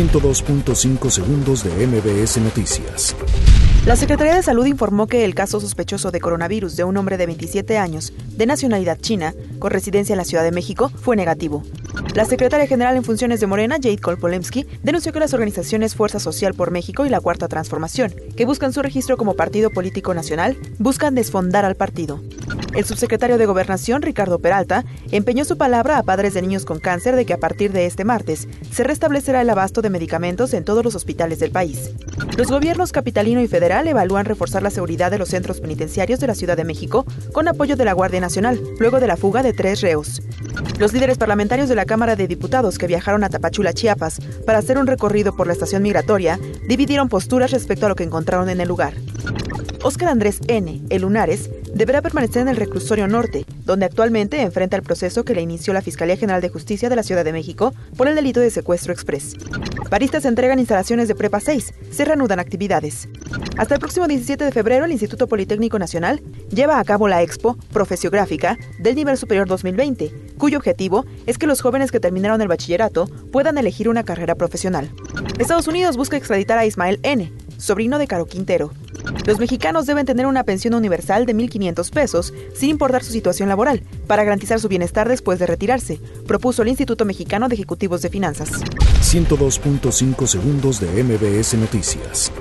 102.5 segundos de MBS Noticias. La Secretaría de Salud informó que el caso sospechoso de coronavirus de un hombre de 27 años, de nacionalidad china, con residencia en la Ciudad de México, fue negativo. La secretaria general en funciones de Morena, Jade Kolpolemsky, denunció que las organizaciones Fuerza Social por México y la Cuarta Transformación, que buscan su registro como partido político nacional, buscan desfondar al partido. El subsecretario de Gobernación, Ricardo Peralta, empeñó su palabra a padres de niños con cáncer de que a partir de este martes se restablecerá el abasto de medicamentos en todos los hospitales del país. Los gobiernos capitalino y federal evalúan reforzar la seguridad de los centros penitenciarios de la Ciudad de México con apoyo de la Guardia Nacional, luego de la fuga de tres reos. Los líderes parlamentarios de la Cámara de Diputados que viajaron a Tapachula, Chiapas, para hacer un recorrido por la estación migratoria, dividieron posturas respecto a lo que encontraron en el lugar. Óscar Andrés N., el Lunares, deberá permanecer en el reclusorio norte, donde actualmente enfrenta el proceso que le inició la Fiscalía General de Justicia de la Ciudad de México por el delito de secuestro express. Paristas entregan instalaciones de Prepa 6, se reanudan actividades. Hasta el próximo 17 de febrero, el Instituto Politécnico Nacional lleva a cabo la Expo Profesiográfica del Nivel Superior 2020, cuyo objetivo es que los jóvenes que terminaron el bachillerato puedan elegir una carrera profesional. Estados Unidos busca extraditar a Ismael N., sobrino de Caro Quintero. Los mexicanos deben tener una pensión universal de 1.500 pesos, sin importar su situación laboral, para garantizar su bienestar después de retirarse, propuso el Instituto Mexicano de Ejecutivos de Finanzas. 102.5 segundos de MBS Noticias.